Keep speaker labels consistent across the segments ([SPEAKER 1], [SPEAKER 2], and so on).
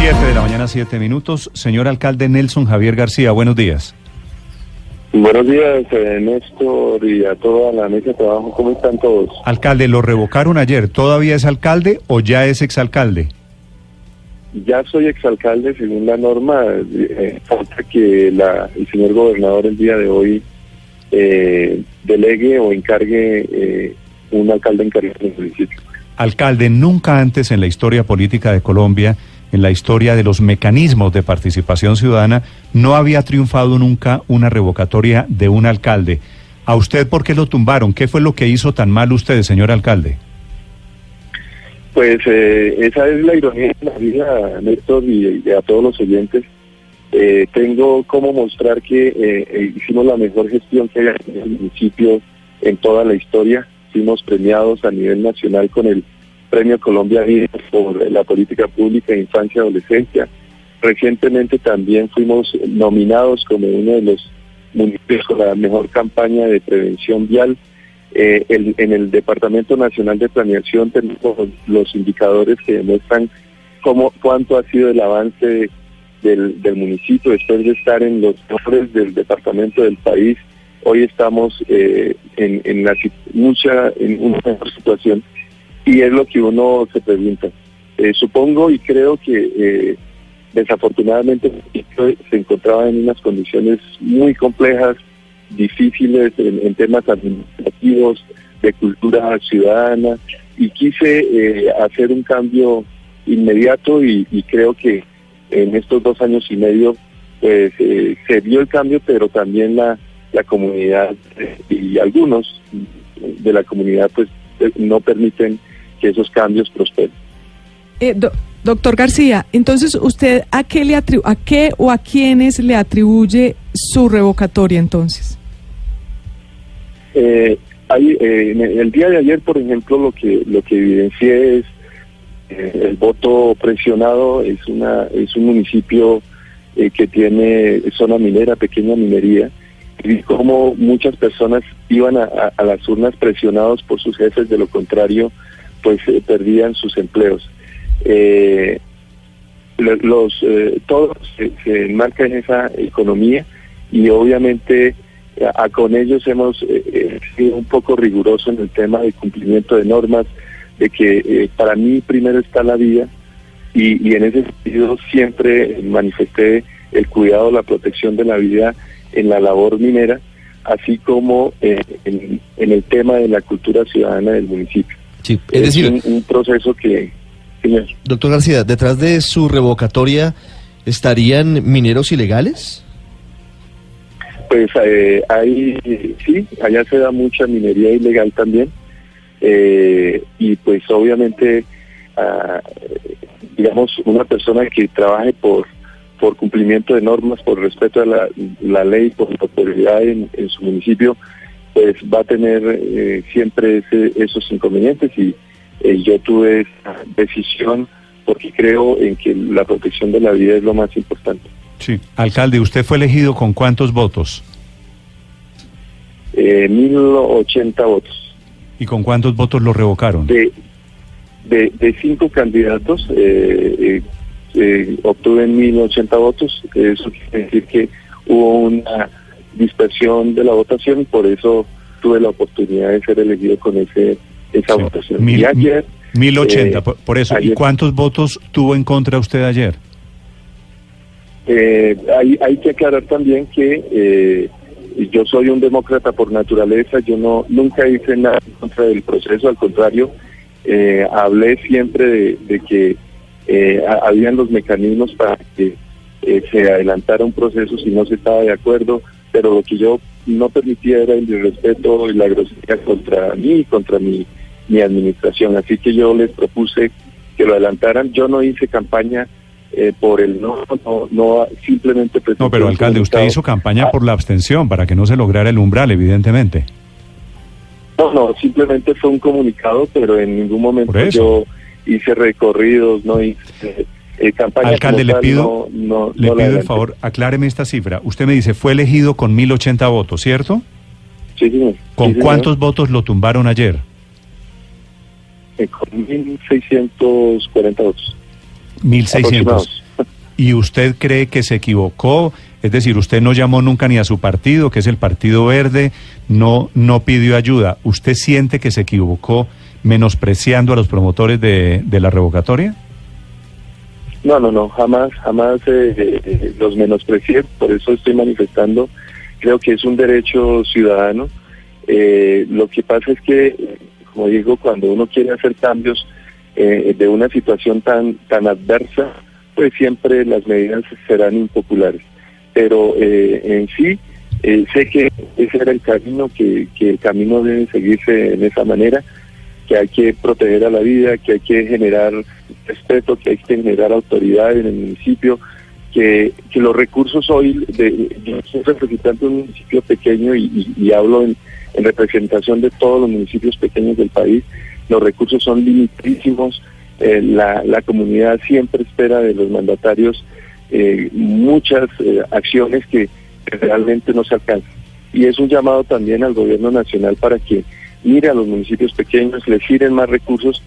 [SPEAKER 1] Siete de la mañana, siete minutos. Señor alcalde Nelson Javier García, buenos días.
[SPEAKER 2] Buenos días, eh, Néstor, y a toda la mesa de trabajo. ¿Cómo están todos?
[SPEAKER 1] Alcalde, lo revocaron ayer. ¿Todavía es alcalde o ya es exalcalde?
[SPEAKER 2] Ya soy exalcalde según la norma. Eh, falta que la, el señor gobernador el día de hoy eh, delegue o encargue eh, un alcalde encargado en el municipio.
[SPEAKER 1] Alcalde, nunca antes en la historia política de Colombia, en la historia de los mecanismos de participación ciudadana, no había triunfado nunca una revocatoria de un alcalde. ¿A usted por qué lo tumbaron? ¿Qué fue lo que hizo tan mal usted, señor alcalde?
[SPEAKER 2] Pues eh, esa es la ironía de la vida, Néstor, y, a todos los oyentes. Eh, tengo como mostrar que eh, eh, hicimos la mejor gestión que hay en el municipio en toda la historia. Fuimos premiados a nivel nacional con el Premio Colombia Vida por la política pública de infancia y adolescencia. Recientemente también fuimos nominados como uno de los municipios con la mejor campaña de prevención vial. Eh, en el Departamento Nacional de Planeación tenemos los indicadores que demuestran cómo cuánto ha sido el avance de- del, municipio después de estar en los mejores del departamento del país. Hoy estamos eh, en, en la mucha en una mejor situación y es lo que uno se pregunta. Eh, supongo y creo que eh, desafortunadamente se encontraba en unas condiciones muy complejas, difíciles en, temas administrativos, de cultura ciudadana y quise eh, hacer un cambio inmediato y, y creo que en estos dos años y medio pues eh, se vio el cambio pero también la, la comunidad eh, y algunos de la comunidad pues no permiten que esos cambios prosperen.
[SPEAKER 3] Eh, do- doctor García, entonces usted a qué le atribu a qué o a quiénes le atribuye su revocatoria entonces?
[SPEAKER 2] Eh, hay, eh, en el día de ayer, por ejemplo, lo que lo que evidencié es eh, el voto presionado. Es una es un municipio eh, que tiene zona minera, pequeña minería, y cómo muchas personas iban a, a- a las urnas presionados por sus jefes. De lo contrario, pues eh, perdían sus empleos. Eh, lo- los eh, todos se, se enmarca en esa economía y obviamente a, a con ellos hemos eh, eh, sido un poco riguroso en el tema de cumplimiento de normas de que eh, para mí primero está la vida y, en ese sentido siempre manifesté el cuidado, la protección de la vida en la labor minera, así como eh, en el tema de la cultura ciudadana del municipio.
[SPEAKER 4] Sí, es decir,
[SPEAKER 2] un, un proceso que,
[SPEAKER 4] doctor García, detrás de su revocatoria estarían mineros ilegales.
[SPEAKER 2] Pues eh, ahí sí, allá se da mucha minería ilegal también eh, y pues obviamente ah, digamos una persona que trabaje por por cumplimiento de normas, por respeto a la, la ley, por la autoridad en, en su municipio, pues va a tener eh, siempre ese- esos inconvenientes y eh, yo tuve esa decisión porque creo en que la protección de la vida es lo más importante.
[SPEAKER 1] Sí. Alcalde, ¿usted fue elegido con cuántos votos?
[SPEAKER 2] Eh, 1080 votos.
[SPEAKER 1] ¿Y con cuántos votos lo revocaron?
[SPEAKER 2] De, de, de cinco candidatos, eh, eh, eh, obtuve 1080 votos. Eso quiere decir que hubo una dispersión de la votación y por eso tuve la oportunidad de ser elegido con ese esa
[SPEAKER 1] Sí.
[SPEAKER 2] votación.
[SPEAKER 1] Mil-
[SPEAKER 2] y ayer,
[SPEAKER 1] 1080,
[SPEAKER 2] eh,
[SPEAKER 1] por, por eso. ¿Y cuántos votos tuvo en contra usted ayer?
[SPEAKER 2] Eh, hay, hay que aclarar también que eh, yo soy un demócrata por naturaleza, yo no nunca hice nada en contra del proceso, al contrario, eh, hablé siempre de, de que eh, ha- habían los mecanismos para que eh, se adelantara un proceso si no se estaba de acuerdo, pero lo que yo no permitía era el irrespeto y la grosería contra mí y contra mi, mi administración, así que yo les propuse que lo adelantaran, yo no hice campaña eh, por el no, no, no simplemente
[SPEAKER 1] No, pero alcalde, usted hizo campaña
[SPEAKER 2] Ah,
[SPEAKER 1] por la abstención para que no se lograra el umbral, evidentemente.
[SPEAKER 2] No, no, simplemente fue un comunicado, pero en ningún momento yo hice recorridos, no hice eh, campaña.
[SPEAKER 1] Alcalde, le pido,
[SPEAKER 2] no, no,
[SPEAKER 1] le
[SPEAKER 2] no
[SPEAKER 1] pido el favor, acláreme esta cifra. Usted me dice, fue elegido con 1080 votos, ¿cierto?
[SPEAKER 2] Sí, señor.
[SPEAKER 1] ¿Con
[SPEAKER 2] Sí, señor.
[SPEAKER 1] cuántos votos lo tumbaron ayer?
[SPEAKER 2] Eh, con 1.640 votos.
[SPEAKER 1] 1600.
[SPEAKER 2] Aproximados.
[SPEAKER 1] ¿Y usted cree que se equivocó? Es decir, usted no llamó nunca ni a su partido, que es el Partido Verde, no, no pidió ayuda. ¿Usted siente que se equivocó menospreciando a los promotores de, de la revocatoria?
[SPEAKER 2] No, no, no, jamás, jamás eh, eh, los menosprecié, por eso estoy manifestando. Creo que es un derecho ciudadano. Eh, lo que pasa es que, como digo, cuando uno quiere hacer cambios de una situación tan, tan adversa, pues siempre las medidas serán impopulares. Pero eh, en sí, eh, sé que ese era el camino, que, que el camino debe seguirse en esa manera, que hay que proteger a la vida, que hay que generar respeto, que hay que generar autoridad en el municipio, que, los recursos hoy, de, yo soy representante de un municipio pequeño y, hablo en, en, representación de todos los municipios pequeños del país, los recursos son limitísimos, eh, la, la, comunidad siempre espera de los mandatarios eh, muchas eh, acciones que, realmente no se alcanzan. Y es un llamado también al gobierno nacional para que mire a los municipios pequeños, les giren más recursos,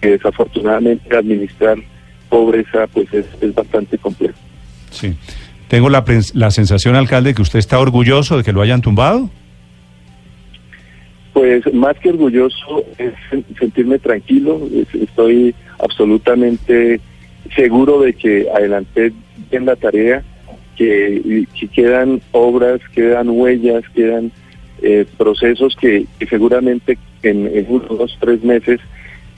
[SPEAKER 2] que desafortunadamente administrar pobreza pues es, es bastante complejo.
[SPEAKER 1] Sí. Tengo la, la sensación, alcalde, que usted está orgulloso de que lo hayan tumbado.
[SPEAKER 2] Pues más que orgulloso es sentirme tranquilo, estoy absolutamente seguro de que adelanté bien la tarea, que, quedan obras, quedan huellas, quedan eh, procesos que, seguramente en, unos dos, tres meses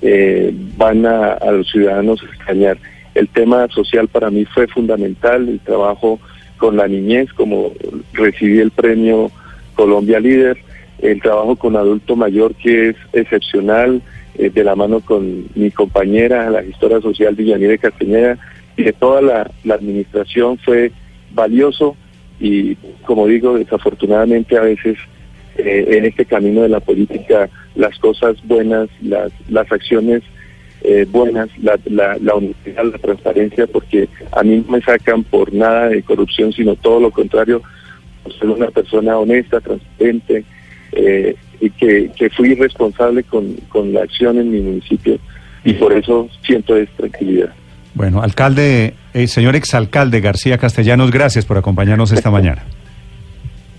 [SPEAKER 2] eh, van a, a, los ciudadanos a extrañar. El tema social para mí fue fundamental, el trabajo con la niñez, como recibí el premio Colombia Líder, el trabajo con adulto mayor que es excepcional, eh, de la mano con mi compañera, la gestora social Villanire Castañeda, y de toda la, administración fue valioso y, como digo, desafortunadamente a veces eh, en este camino de la política las cosas buenas, las, las acciones eh, buenas, la, la, la honestidad, la transparencia, porque a mí no me sacan por nada de corrupción, sino todo lo contrario, por ser una persona honesta, transparente, eh, y que, que, fui responsable con, con, la acción en mi municipio y por eso siento esta tranquilidad.
[SPEAKER 1] Bueno, alcalde, eh, señor exalcalde García Castellanos, gracias por acompañarnos esta mañana.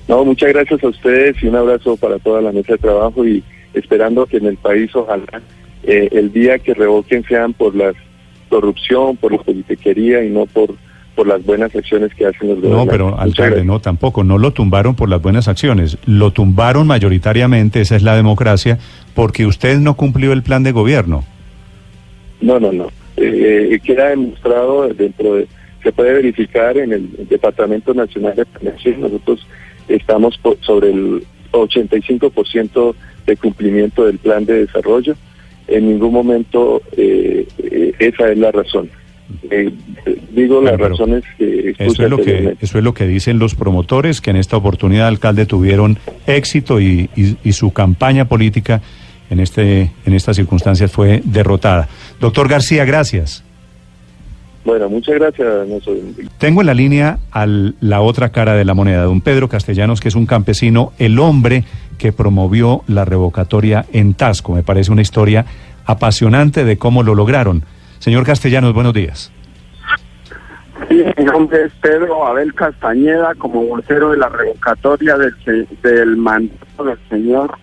[SPEAKER 2] No, muchas gracias a ustedes y un abrazo para toda la mesa de trabajo y esperando que en el país ojalá eh, el día que revoquen sean por la corrupción, por la politiquería y no por por las buenas acciones que hacen los gobiernos.
[SPEAKER 1] No, pero alcalde, no, tampoco, no lo tumbaron por las buenas acciones, lo tumbaron mayoritariamente, esa es la democracia, porque usted no cumplió el plan de gobierno.
[SPEAKER 2] No, no, no. Eh, queda demostrado dentro de, se puede verificar en el Departamento Nacional de Planeación, nosotros estamos sobre el 85% de cumplimiento del plan de desarrollo. En ningún momento eh, eh esa es la razón. Eh, digo las razones que
[SPEAKER 1] eso es lo que eso es lo que dicen los promotores que en esta oportunidad alcalde tuvieron éxito y, su campaña política en este en estas circunstancias fue derrotada doctor García gracias
[SPEAKER 2] bueno muchas gracias
[SPEAKER 1] tengo en la línea a la otra cara de la moneda don Pedro Castellanos que es un campesino el hombre que promovió la revocatoria en Tasco me parece una historia apasionante de cómo lo lograron Señor Castellanos, buenos días.
[SPEAKER 5] Sí, mi nombre es Pedro Abel Castañeda, como vocero de la revocatoria del, del mandato del señor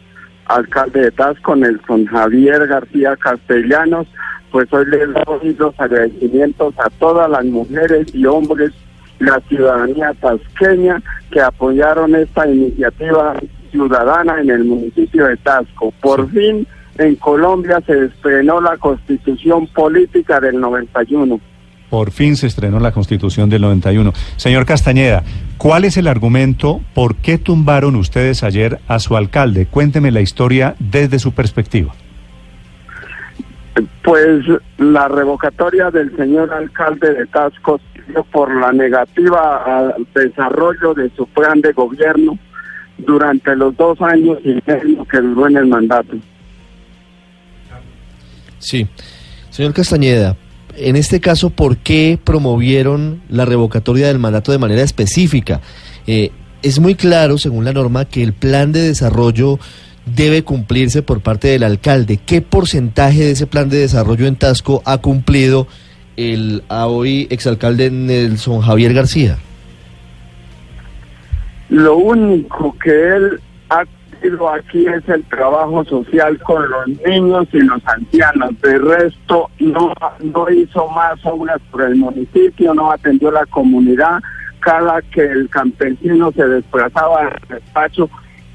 [SPEAKER 5] alcalde de Tasco, Nelson Javier García Castellanos. Pues hoy les doy los agradecimientos a todas las mujeres y hombres, la ciudadanía tasqueña que apoyaron esta iniciativa ciudadana en el municipio de Tasco. Por fin en Colombia se estrenó la constitución política del 91.
[SPEAKER 1] Por fin se estrenó la constitución del 91. Señor Castañeda, ¿cuál es el argumento? ¿Por qué tumbaron ustedes ayer a su alcalde? Cuénteme la historia desde su perspectiva.
[SPEAKER 5] Pues la revocatoria del señor alcalde de Tasco por la negativa al desarrollo de su plan de gobierno durante los dos años y medio que duró en el mandato.
[SPEAKER 4] Sí. Señor Castañeda, en este caso, ¿por qué promovieron la revocatoria del mandato de manera específica? Eh, es muy claro, según la norma, que el plan de desarrollo debe cumplirse por parte del alcalde. ¿Qué porcentaje de ese plan de desarrollo en Tasco ha cumplido el hoy exalcalde Nelson Javier García?
[SPEAKER 5] Lo único que él ha tenido aquí es el trabajo social con los niños y los ancianos. De resto, no, no hizo más obras por el municipio, no atendió la comunidad. Cada que el campesino se desplazaba al despacho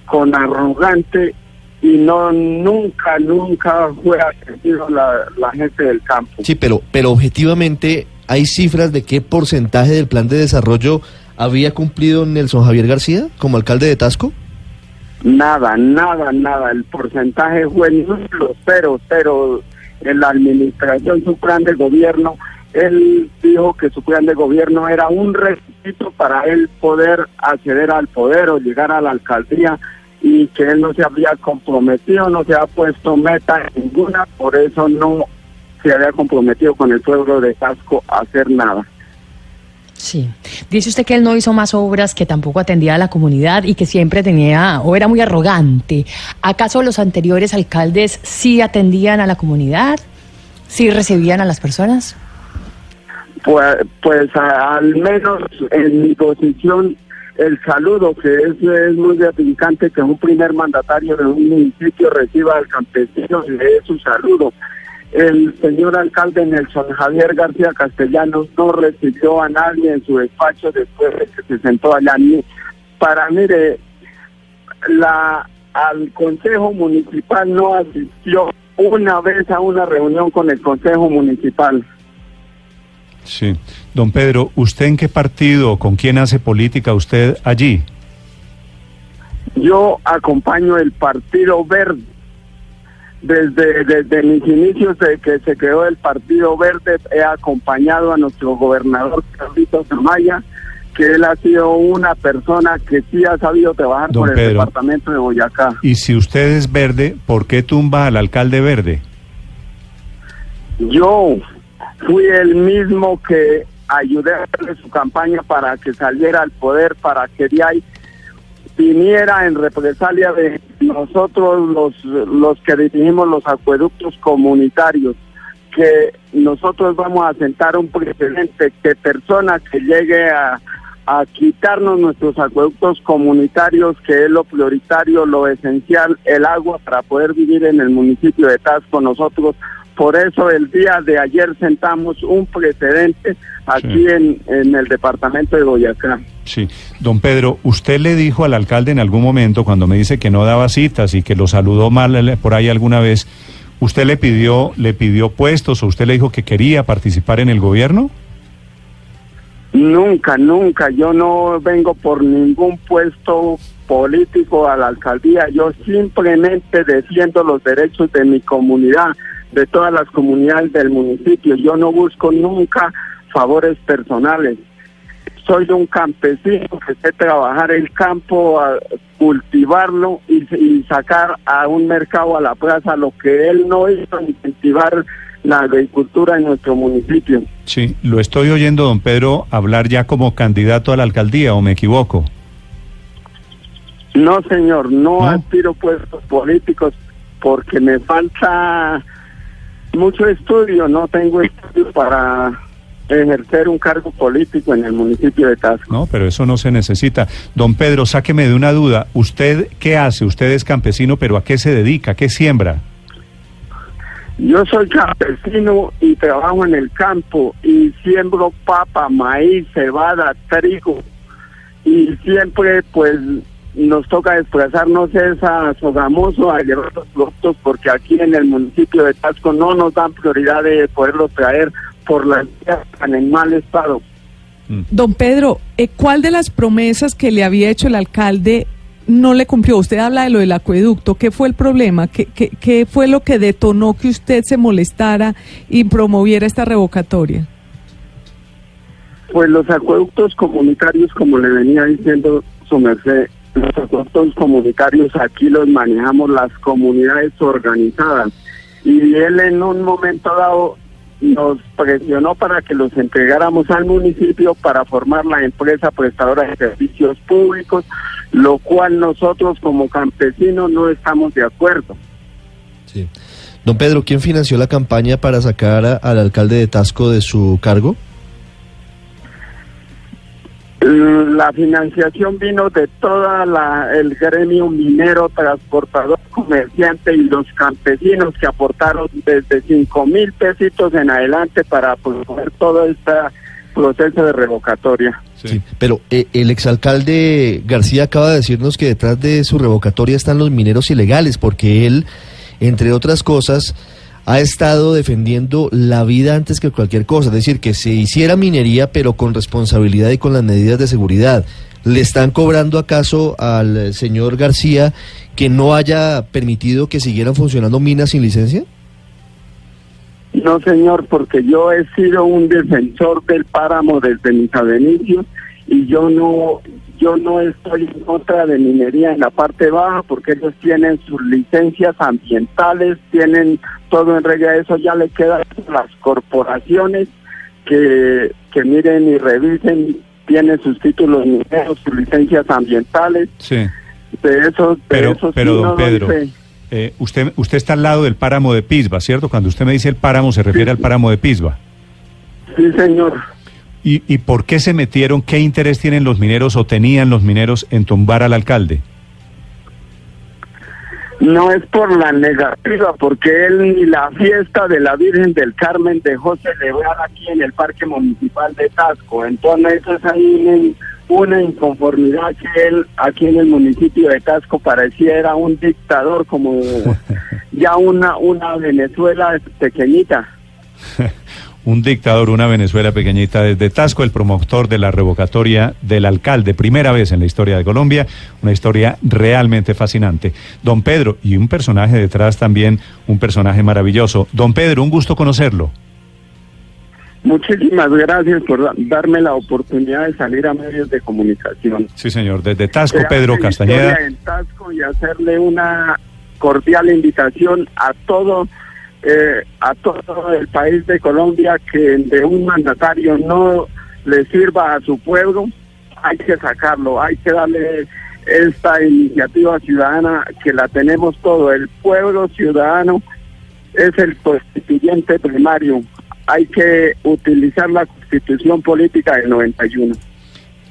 [SPEAKER 5] con arrogante y no nunca, nunca fue atendido la, la gente del campo.
[SPEAKER 4] Sí, pero, pero objetivamente, ¿hay cifras de qué porcentaje del plan de desarrollo había cumplido Nelson Javier García como alcalde de Tasco?
[SPEAKER 5] Nada, nada, nada. El porcentaje fue nulo, cero, cero. En la administración, su plan de gobierno, él dijo que su plan de gobierno era un requisito para él poder acceder al poder o llegar a la alcaldía y que él no se había comprometido, no se ha puesto meta ninguna, por eso no se había comprometido con el pueblo de Tasco a hacer nada.
[SPEAKER 6] Sí. Dice usted que él no hizo más obras, que tampoco atendía a la comunidad y que siempre tenía o era muy arrogante. ¿Acaso los anteriores alcaldes sí atendían a la comunidad? ¿Sí recibían a las personas?
[SPEAKER 5] Pues, pues al menos en mi posición, el saludo, que es, es muy gratificante que un primer mandatario de un municipio reciba al campesino y le dé su saludo. El señor alcalde Nelson Javier García Castellanos no recibió a nadie en su despacho después de que se sentó allá. Para, mire, la, al Consejo Municipal no asistió una vez a una reunión con el Consejo Municipal.
[SPEAKER 1] Sí. Don Pedro, ¿usted en qué partido, con quién hace política usted allí?
[SPEAKER 5] Yo acompaño el Partido Verde. Desde, desde mis inicios de que se creó el Partido Verde, he acompañado a nuestro gobernador Carlitos Amaya, que él ha sido una persona que sí ha sabido trabajar
[SPEAKER 1] Don
[SPEAKER 5] por el departamento de Boyacá.
[SPEAKER 1] Y si usted es verde, ¿por qué tumba al alcalde verde?
[SPEAKER 5] Yo fui el mismo que ayudé a hacerle su campaña para que saliera al poder, para que de viniera en represalia de nosotros los, los que dirigimos los acueductos comunitarios, que nosotros vamos a sentar un precedente que persona que llegue a, a quitarnos nuestros acueductos comunitarios, que es lo prioritario, lo esencial, el agua para poder vivir en el municipio de Tasco, nosotros por eso el día de ayer sentamos un precedente aquí
[SPEAKER 1] Sí.
[SPEAKER 5] en, en el departamento de Boyacá.
[SPEAKER 1] Sí. Don Pedro, ¿usted le dijo al alcalde en algún momento, cuando me dice que no daba citas y que lo saludó mal por ahí alguna vez, ¿usted le pidió, le pidió puestos o usted le dijo que quería participar en el gobierno?
[SPEAKER 5] Nunca, nunca. Yo no vengo por ningún puesto político a la alcaldía. Yo simplemente defiendo los derechos de mi comunidad, de todas las comunidades del municipio. Yo no busco nunca favores personales. Soy un campesino que sé trabajar el campo, a cultivarlo y, y sacar a un mercado a la plaza lo que él no hizo, incentivar la agricultura en nuestro municipio.
[SPEAKER 1] Sí, lo estoy oyendo, don Pedro, hablar ya como candidato a la alcaldía, ¿o me equivoco?
[SPEAKER 5] No, señor, no,
[SPEAKER 1] ¿No?
[SPEAKER 5] aspiro puestos políticos porque me falta mucho estudio, no tengo estudio para ejercer un cargo político en el municipio de Tasco.
[SPEAKER 1] No, pero eso no se necesita. Don Pedro, sáqueme de una duda. ¿Usted qué hace? Usted es campesino, pero ¿a qué se dedica? ¿Qué siembra?
[SPEAKER 5] Yo soy campesino y trabajo en el campo y siembro papa, maíz, cebada, trigo y siempre pues nos toca desplazarnos esa Sogamoso a llevar los productos porque aquí en el municipio de Tasco no nos dan prioridad de poderlos traer por las vías tan en mal estado.
[SPEAKER 3] Don Pedro, eh, ¿cuál de las promesas que le había hecho el alcalde no le cumplió? Usted habla de lo del acueducto. ¿Qué fue el problema? ¿Qué, qué, qué fue lo que detonó que usted se molestara y promoviera esta revocatoria?
[SPEAKER 5] Pues los acueductos comunitarios, como le venía diciendo su merced, los acueductos comunitarios aquí los manejamos las comunidades organizadas. Y él en un momento dado nos presionó para que los entregáramos al municipio para formar la empresa prestadora de servicios públicos, lo cual nosotros como campesinos no estamos de acuerdo.
[SPEAKER 4] Sí. Don Pedro, ¿quién financió la campaña para sacar a- al alcalde de Tasco de su cargo?
[SPEAKER 5] La financiación vino de toda la el gremio minero, transportador, comerciante y los campesinos que aportaron desde cinco mil pesitos en adelante para promover todo este proceso de revocatoria.
[SPEAKER 4] Sí, pero eh, el exalcalde García acaba de decirnos que detrás de su revocatoria están los mineros ilegales, porque él, entre otras cosas, ha estado defendiendo la vida antes que cualquier cosa, es decir, que se hiciera minería, pero con responsabilidad y con las medidas de seguridad. ¿Le están cobrando acaso al señor García que no haya permitido que siguieran funcionando minas sin licencia?
[SPEAKER 5] No, señor, porque yo he sido un defensor del páramo desde mis inicios y yo no yo no estoy en contra de minería en la parte baja porque ellos tienen sus licencias ambientales, tienen todo en regla, eso ya le queda a las corporaciones que, que miren y revisen, tienen sus títulos mineros, sus licencias ambientales,
[SPEAKER 1] Sí.
[SPEAKER 5] de eso, de
[SPEAKER 1] Pero,
[SPEAKER 5] eso
[SPEAKER 1] pero don Pedro, eh, usted, usted está al lado del páramo de Pisba, ¿cierto? Cuando usted me dice el páramo, se refiere al páramo de Pisba.
[SPEAKER 5] Sí, señor.
[SPEAKER 1] ¿Y, ¿Y por qué se metieron? ¿Qué interés tienen los mineros o tenían los mineros en tumbar al alcalde?
[SPEAKER 5] No es por la negativa, porque él ni la fiesta de la Virgen del Carmen dejó celebrar aquí en el Parque Municipal de Tasco. Entonces es ahí una, una inconformidad que él aquí en el municipio de Tasco pareciera un dictador, como ya una, una Venezuela pequeñita.
[SPEAKER 1] Un dictador, una Venezuela pequeñita desde Tasco, el promotor de la revocatoria del alcalde, primera vez en la historia de Colombia, una historia realmente fascinante. Don Pedro, y un personaje detrás también, un personaje maravilloso. Don Pedro, un gusto conocerlo.
[SPEAKER 5] Muchísimas gracias por da- darme la oportunidad de salir a medios de comunicación.
[SPEAKER 1] Sí, señor, desde Tasco, Pedro Castañeda.
[SPEAKER 5] en Tasco y hacerle una cordial invitación a todo eh, a todo el país de Colombia que de un mandatario no le sirva a su pueblo, hay que sacarlo, hay que darle esta iniciativa ciudadana que la tenemos todo, el pueblo ciudadano es el constituyente primario, hay que utilizar la constitución política del 91.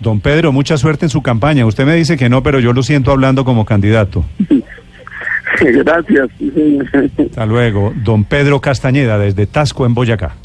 [SPEAKER 1] Don Pedro, mucha suerte en su campaña. Usted me dice que no, pero yo lo siento hablando como candidato.
[SPEAKER 5] Gracias.
[SPEAKER 1] Hasta luego. Don Pedro Castañeda, desde Tasco, en Boyacá.